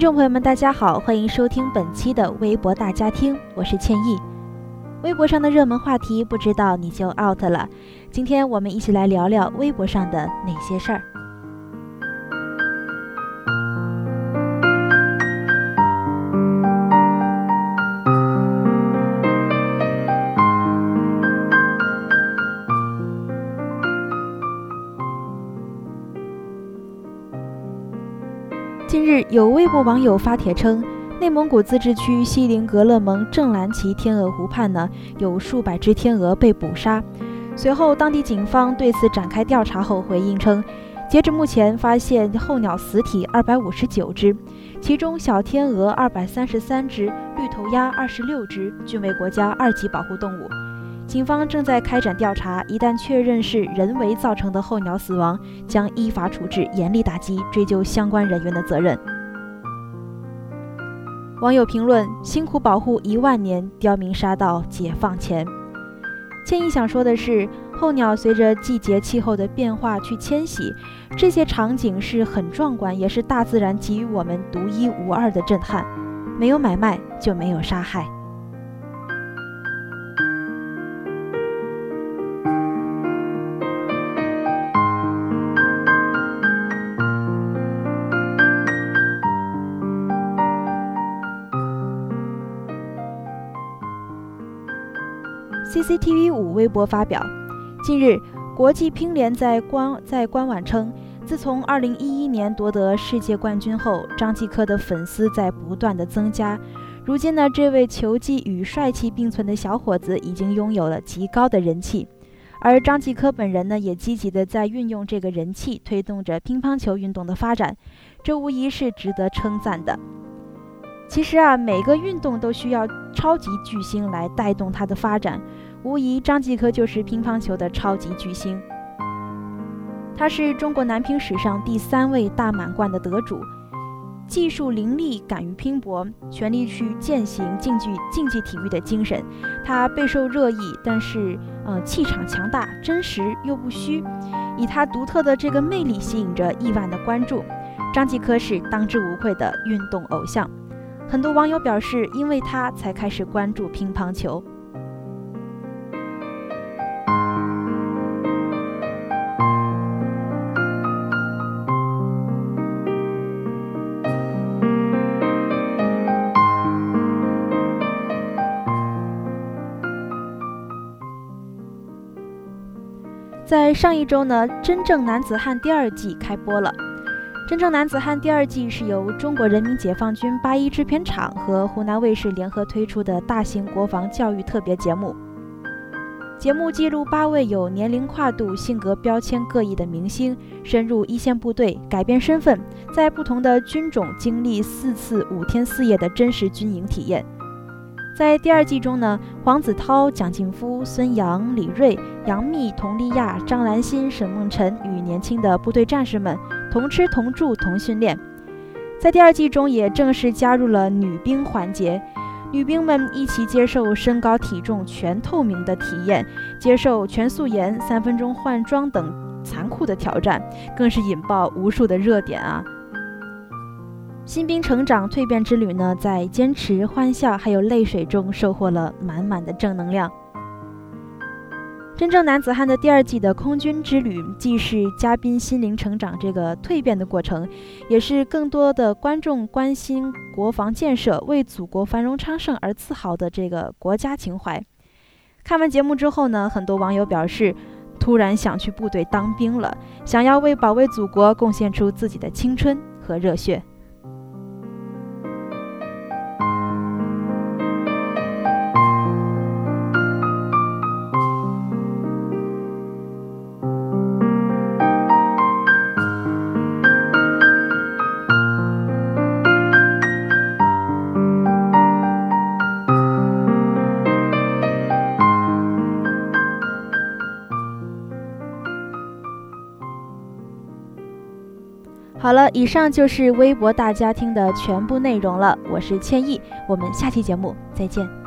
众朋友们，大家好，欢迎收听本期的微博大家庭，我是倩意。微博上的热门话题，不知道你就 out 了。今天我们一起来聊聊微博上的那些事儿。近日，有微博网友发帖称，内蒙古自治区锡林格勒盟正蓝旗天鹅湖畔呢，有数百只天鹅被捕杀。随后，当地警方对此展开调查后回应称，截至目前，发现候鸟死体二百五十九只，其中小天鹅二百三十三只，绿头鸭二十六只，均为国家二级保护动物。警方正在开展调查，一旦确认是人为造成的候鸟死亡，将依法处置，严厉打击，追究相关人员的责任。网友评论：辛苦保护一万年，刁民杀到解放前。建议想说的是，候鸟随着季节气候的变化去迁徙，这些场景是很壮观，也是大自然给予我们独一无二的震撼。没有买卖，就没有杀害。CCTV 五微博发表，近日，国际乒联在官在官网称，自从2011年夺得世界冠军后，张继科的粉丝在不断的增加。如今呢，这位球技与帅气并存的小伙子已经拥有了极高的人气，而张继科本人呢，也积极的在运用这个人气，推动着乒乓球运动的发展，这无疑是值得称赞的。其实啊，每个运动都需要超级巨星来带动它的发展。无疑，张继科就是乒乓球的超级巨星。他是中国男乒史上第三位大满贯的得主，技术凌厉，敢于拼搏，全力去践行竞技竞技体育的精神。他备受热议，但是呃，气场强大，真实又不虚，以他独特的这个魅力吸引着亿万的关注。张继科是当之无愧的运动偶像。很多网友表示，因为他才开始关注乒乓球。在上一周呢，《真正男子汉》第二季开播了。《真正男子汉》第二季是由中国人民解放军八一制片厂和湖南卫视联合推出的大型国防教育特别节目。节目记录八位有年龄跨度、性格标签各异的明星深入一线部队，改变身份，在不同的军种经历四次五天四夜的真实军营体验。在第二季中呢，黄子韬、蒋劲夫、孙杨、李锐、杨幂、佟丽娅、张兰心、沈梦辰与年轻的部队战士们。同吃同住同训练，在第二季中也正式加入了女兵环节，女兵们一起接受身高体重全透明的体验，接受全素颜、三分钟换装等残酷的挑战，更是引爆无数的热点啊！新兵成长蜕变之旅呢，在坚持、欢笑还有泪水中收获了满满的正能量。真正男子汉的第二季的空军之旅，既是嘉宾心灵成长这个蜕变的过程，也是更多的观众关心国防建设、为祖国繁荣昌盛而自豪的这个国家情怀。看完节目之后呢，很多网友表示，突然想去部队当兵了，想要为保卫祖国贡献出自己的青春和热血。好了，以上就是微博大家听的全部内容了。我是千亿，我们下期节目再见。